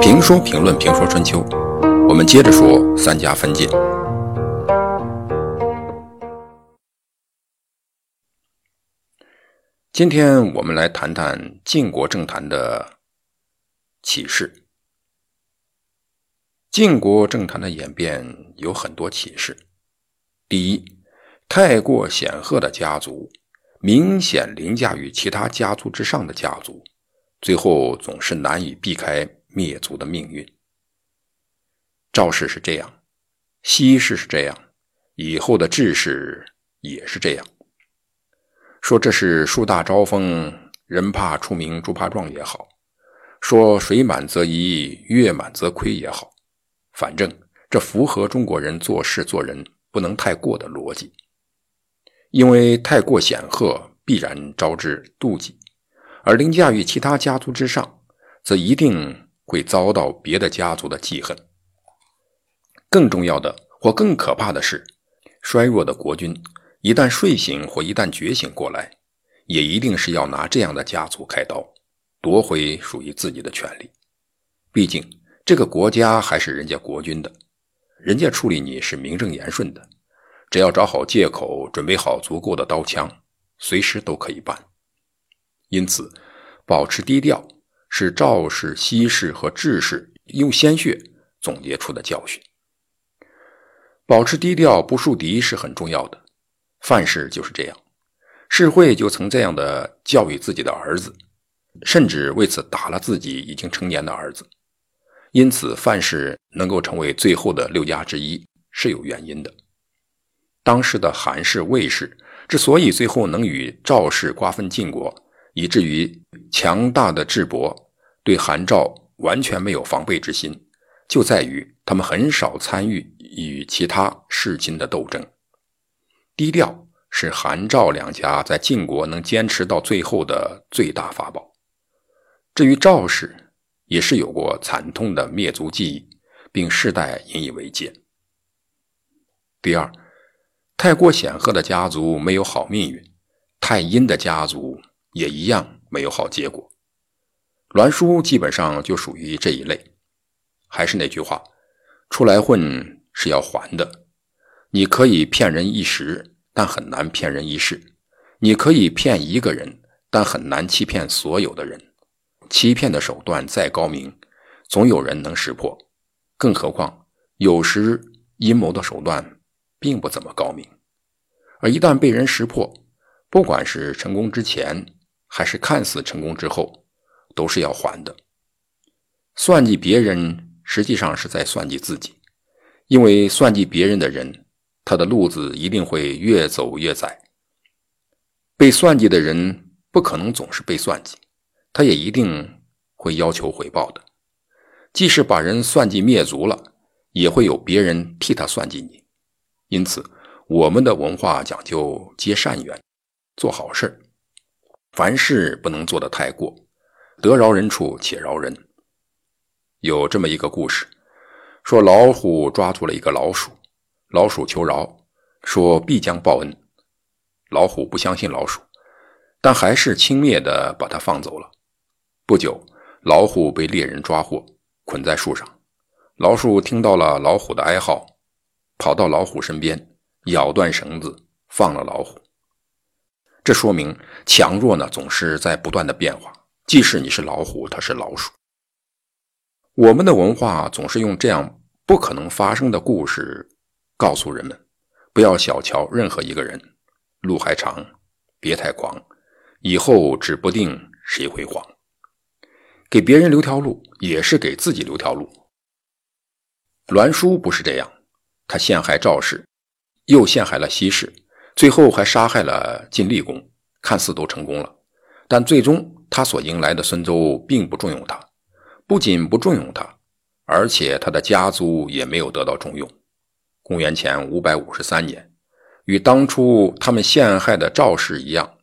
评说评论评说春秋，我们接着说三家分晋。今天我们来谈谈晋国政坛的启示。晋国政坛的演变有很多启示。第一，太过显赫的家族，明显凌驾于其他家族之上的家族，最后总是难以避开灭族的命运。赵氏是这样，西氏是这样，以后的智氏也是这样。说这是树大招风，人怕出名猪怕壮也好；说水满则溢，月满则亏也好。反正这符合中国人做事做人不能太过的逻辑，因为太过显赫必然招致妒忌，而凌驾于其他家族之上，则一定会遭到别的家族的记恨。更重要的或更可怕的是，衰弱的国君一旦睡醒或一旦觉醒过来，也一定是要拿这样的家族开刀，夺回属于自己的权利。毕竟。这个国家还是人家国君的，人家处理你是名正言顺的，只要找好借口，准备好足够的刀枪，随时都可以办。因此，保持低调是赵氏、西氏和智氏用鲜血总结出的教训。保持低调不树敌是很重要的，范氏就是这样，世会就曾这样的教育自己的儿子，甚至为此打了自己已经成年的儿子。因此，范氏能够成为最后的六家之一是有原因的。当时的韩氏、魏氏之所以最后能与赵氏瓜分晋国，以至于强大的智伯对韩赵完全没有防备之心，就在于他们很少参与与其他世亲的斗争。低调是韩赵两家在晋国能坚持到最后的最大法宝。至于赵氏，也是有过惨痛的灭族记忆，并世代引以为戒。第二，太过显赫的家族没有好命运，太阴的家族也一样没有好结果。栾书基本上就属于这一类。还是那句话，出来混是要还的。你可以骗人一时，但很难骗人一世；你可以骗一个人，但很难欺骗所有的人。欺骗的手段再高明，总有人能识破。更何况，有时阴谋的手段并不怎么高明，而一旦被人识破，不管是成功之前，还是看似成功之后，都是要还的。算计别人，实际上是在算计自己，因为算计别人的人，他的路子一定会越走越窄。被算计的人不可能总是被算计。他也一定会要求回报的，即使把人算计灭族了，也会有别人替他算计你。因此，我们的文化讲究结善缘，做好事凡事不能做得太过，得饶人处且饶人。有这么一个故事，说老虎抓住了一个老鼠，老鼠求饶，说必将报恩。老虎不相信老鼠，但还是轻蔑地把它放走了。不久，老虎被猎人抓获，捆在树上。老鼠听到了老虎的哀嚎，跑到老虎身边，咬断绳子，放了老虎。这说明强弱呢，总是在不断的变化。即使你是老虎，它是老鼠。我们的文化总是用这样不可能发生的故事，告诉人们，不要小瞧任何一个人。路还长，别太狂，以后指不定谁会黄。给别人留条路，也是给自己留条路。栾书不是这样，他陷害赵氏，又陷害了西氏，最后还杀害了晋厉公，看似都成功了，但最终他所迎来的孙周并不重用他，不仅不重用他，而且他的家族也没有得到重用。公元前五百五十三年，与当初他们陷害的赵氏一样，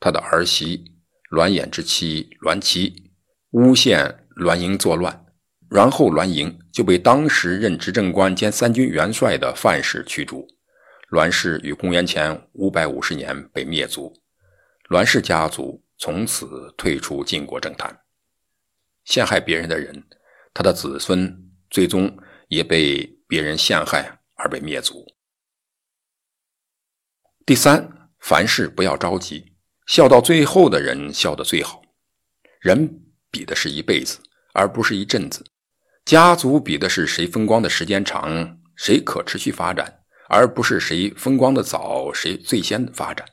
他的儿媳栾衍之妻栾琪。诬陷栾盈作乱，然后栾盈就被当时任执政官兼三军元帅的范氏驱逐。栾氏于公元前五百五十年被灭族，栾氏家族从此退出晋国政坛。陷害别人的人，他的子孙最终也被别人陷害而被灭族。第三，凡事不要着急，笑到最后的人笑得最好。人比的是一辈子，而不是一阵子；家族比的是谁风光的时间长，谁可持续发展，而不是谁风光的早，谁最先发展。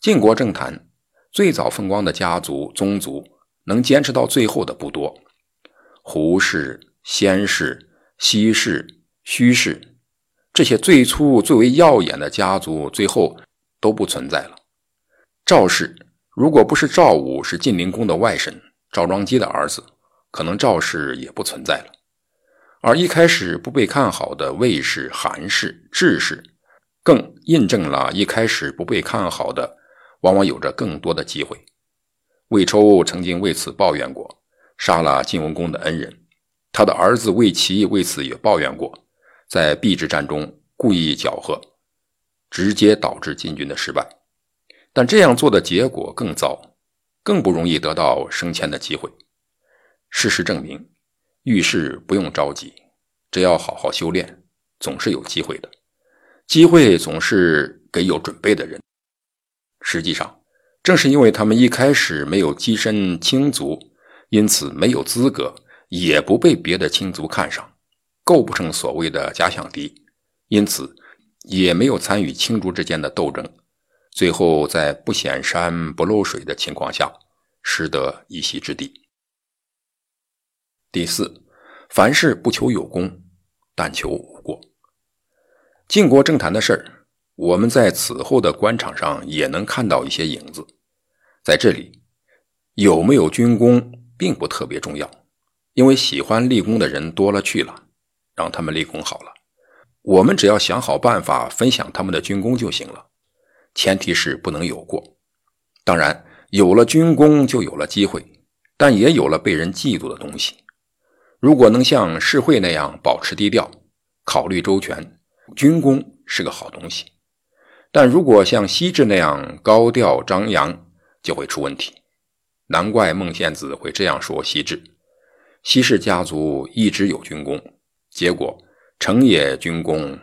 晋国政坛最早风光的家族宗族，能坚持到最后的不多。胡氏、先氏、西氏、胥氏这些最初最为耀眼的家族，最后都不存在了。赵氏如果不是赵武是晋灵公的外甥赵庄姬的儿子，可能赵氏也不存在了。而一开始不被看好的魏氏、韩氏、智氏，更印证了一开始不被看好的。往往有着更多的机会。魏抽曾经为此抱怨过，杀了晋文公的恩人。他的儿子魏齐为此也抱怨过，在避之战中故意搅和，直接导致晋军的失败。但这样做的结果更糟，更不容易得到升迁的机会。事实证明，遇事不用着急，只要好好修炼，总是有机会的。机会总是给有准备的人。实际上，正是因为他们一开始没有跻身青族，因此没有资格，也不被别的青族看上，构不成所谓的假想敌，因此也没有参与青族之间的斗争，最后在不显山不漏水的情况下，失得一席之地。第四，凡事不求有功，但求无过。晋国政坛的事儿。我们在此后的官场上也能看到一些影子。在这里，有没有军功并不特别重要，因为喜欢立功的人多了去了，让他们立功好了。我们只要想好办法分享他们的军功就行了，前提是不能有过。当然，有了军功就有了机会，但也有了被人嫉妒的东西。如果能像世会那样保持低调，考虑周全，军功是个好东西。但如果像西至那样高调张扬，就会出问题。难怪孟献子会这样说：西至，西氏家族一直有军功，结果成也军功，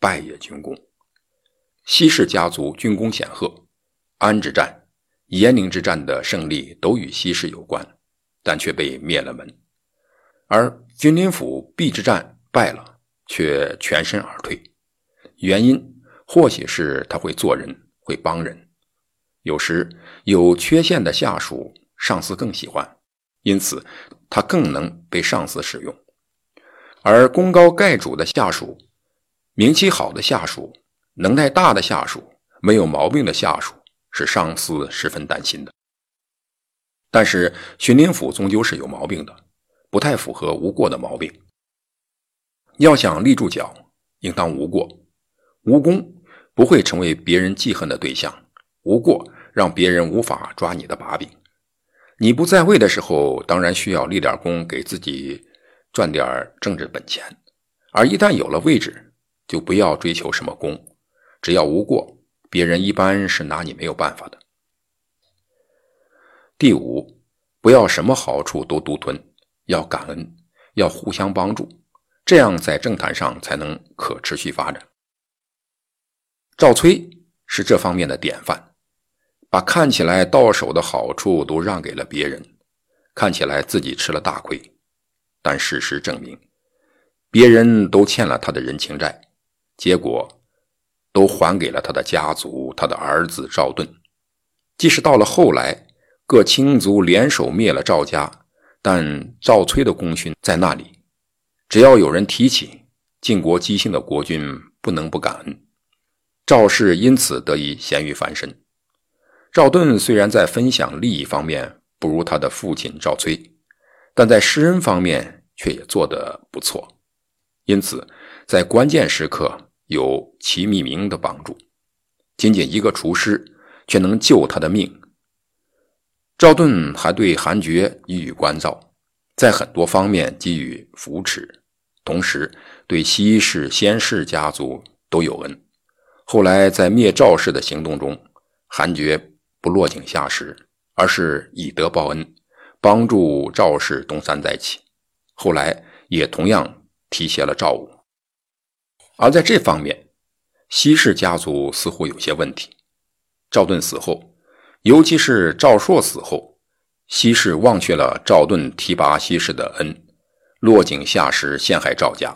败也军功。西氏家族军功显赫，安之战、鄢陵之战的胜利都与西氏有关，但却被灭了门。而君临府邲之战败了，却全身而退，原因。或许是他会做人，会帮人。有时有缺陷的下属，上司更喜欢，因此他更能被上司使用。而功高盖主的下属，名气好的下属，能耐大的下属，没有毛病的下属，是上司十分担心的。但是荀林府终究是有毛病的，不太符合无过的毛病。要想立住脚，应当无过，无功。不会成为别人记恨的对象，无过让别人无法抓你的把柄。你不在位的时候，当然需要立点功，给自己赚点政治本钱。而一旦有了位置，就不要追求什么功，只要无过，别人一般是拿你没有办法的。第五，不要什么好处都独吞，要感恩，要互相帮助，这样在政坛上才能可持续发展。赵崔是这方面的典范，把看起来到手的好处都让给了别人，看起来自己吃了大亏，但事实证明，别人都欠了他的人情债，结果都还给了他的家族，他的儿子赵盾。即使到了后来，各亲族联手灭了赵家，但赵崔的功勋在那里，只要有人提起，晋国姬姓的国君不能不感恩。赵氏因此得以咸鱼翻身。赵盾虽然在分享利益方面不如他的父亲赵崔，但在施恩方面却也做得不错。因此，在关键时刻有齐密明的帮助，仅仅一个厨师却能救他的命。赵盾还对韩厥予以关照，在很多方面给予扶持，同时对西氏、先氏家族都有恩。后来在灭赵氏的行动中，韩厥不落井下石，而是以德报恩，帮助赵氏东山再起。后来也同样提携了赵武。而在这方面，西氏家族似乎有些问题。赵盾死后，尤其是赵朔死后，西氏忘却了赵盾提拔西氏的恩，落井下石，陷害赵家。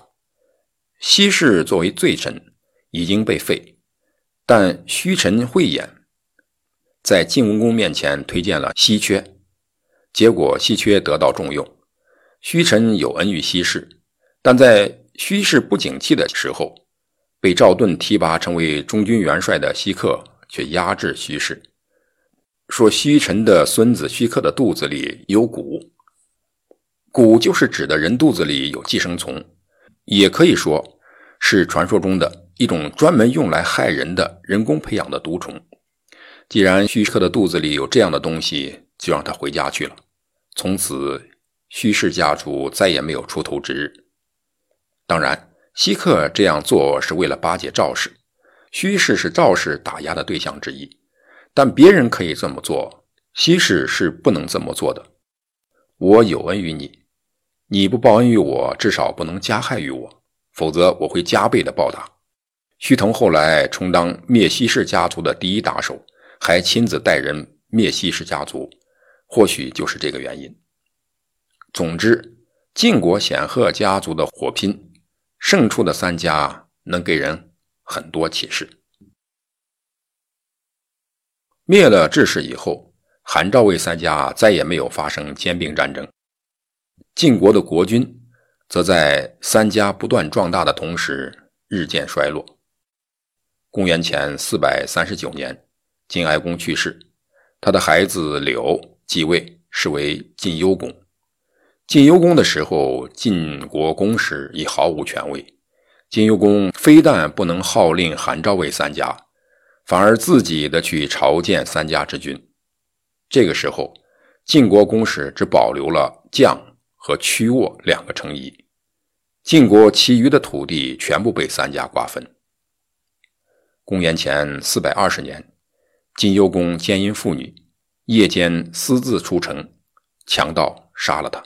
西氏作为罪臣，已经被废，但虚臣慧眼，在晋文公面前推荐了西缺，结果西缺得到重用。虚臣有恩于西氏，但在虚氏不景气的时候，被赵盾提拔成为中军元帅的西克却压制虚氏，说虚臣的孙子虚克的肚子里有蛊，蛊就是指的人肚子里有寄生虫，也可以说是传说中的一种专门用来害人的人工培养的毒虫。既然虚克的肚子里有这样的东西，就让他回家去了，从此。虚氏家族再也没有出头之日。当然，西克这样做是为了巴结赵氏，虚氏是赵氏打压的对象之一。但别人可以这么做，西氏是不能这么做的。我有恩于你，你不报恩于我，至少不能加害于我，否则我会加倍的报答。徐腾后来充当灭西氏家族的第一打手，还亲自带人灭西氏家族，或许就是这个原因。总之，晋国显赫家族的火拼，胜出的三家能给人很多启示。灭了智氏以后，韩赵魏三家再也没有发生兼并战争。晋国的国君，则在三家不断壮大的同时日渐衰落。公元前四百三十九年，晋哀公去世，他的孩子柳继位，是为晋幽公。晋幽公的时候，晋国公室已毫无权威。晋幽公非但不能号令韩赵魏三家，反而自己的去朝见三家之君。这个时候，晋国公室只保留了将和曲沃两个城邑，晋国其余的土地全部被三家瓜分。公元前四百二十年，晋幽公奸淫妇女，夜间私自出城，强盗杀了他。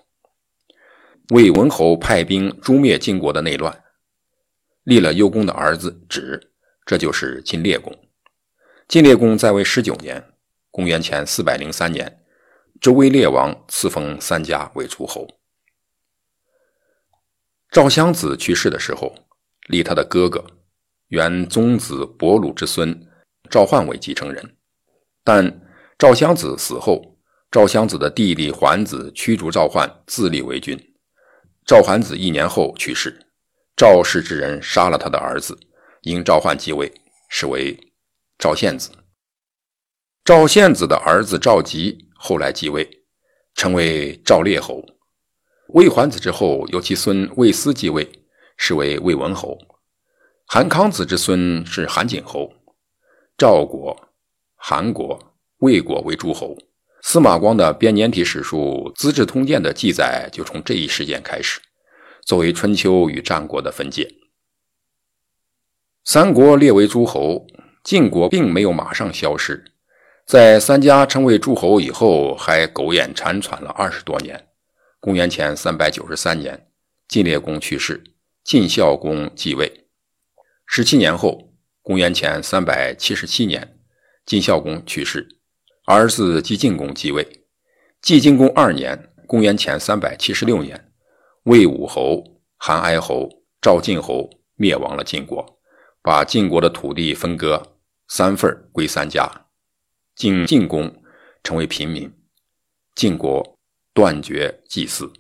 魏文侯派兵诛灭晋国的内乱，立了幽公的儿子止，这就是晋烈公。晋烈公在位十九年，公元前四百零三年，周威烈王赐封三家为诸侯。赵襄子去世的时候，立他的哥哥，原宗子伯鲁之孙赵焕为继承人，但赵襄子死后，赵襄子的弟弟桓子驱逐赵焕，自立为君。赵桓子一年后去世，赵氏之人杀了他的儿子，因赵焕继位，是为赵献子。赵献子的儿子赵吉后来继位，成为赵烈侯。魏桓子之后，由其孙魏斯继位，是为魏文侯。韩康子之孙是韩景侯。赵国、韩国、魏国为诸侯。司马光的编年体史书《资治通鉴》的记载就从这一事件开始，作为春秋与战国的分界。三国列为诸侯，晋国并没有马上消失，在三家成为诸侯以后，还苟延残喘了二十多年。公元前三百九十三年，晋烈公去世，晋孝公继位。十七年后，公元前三百七十七年，晋孝公去世。儿子季晋公继位，季晋公二年（公元前三百七十六年），魏武侯、韩哀侯、赵晋侯灭亡了晋国，把晋国的土地分割三份归三家，晋晋公成为平民，晋国断绝祭祀。